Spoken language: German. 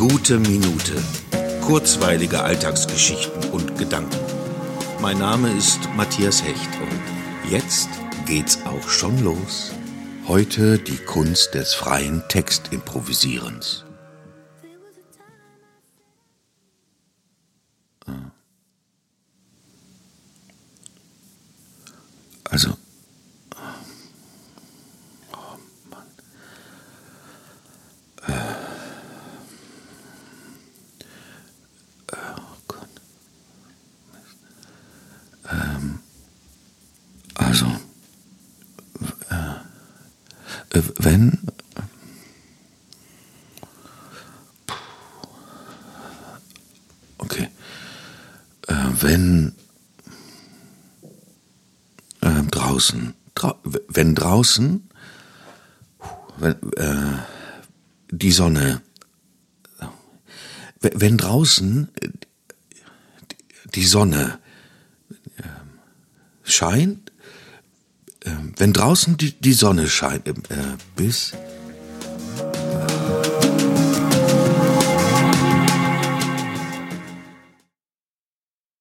Gute Minute. Kurzweilige Alltagsgeschichten und Gedanken. Mein Name ist Matthias Hecht und jetzt geht's auch schon los. Heute die Kunst des freien Textimprovisierens. Wenn. Okay. Äh, wenn. Äh, draußen. Drau wenn draußen. Wenn, äh, die Sonne. Wenn draußen die Sonne scheint, wenn draußen die, die Sonne scheint, äh, bis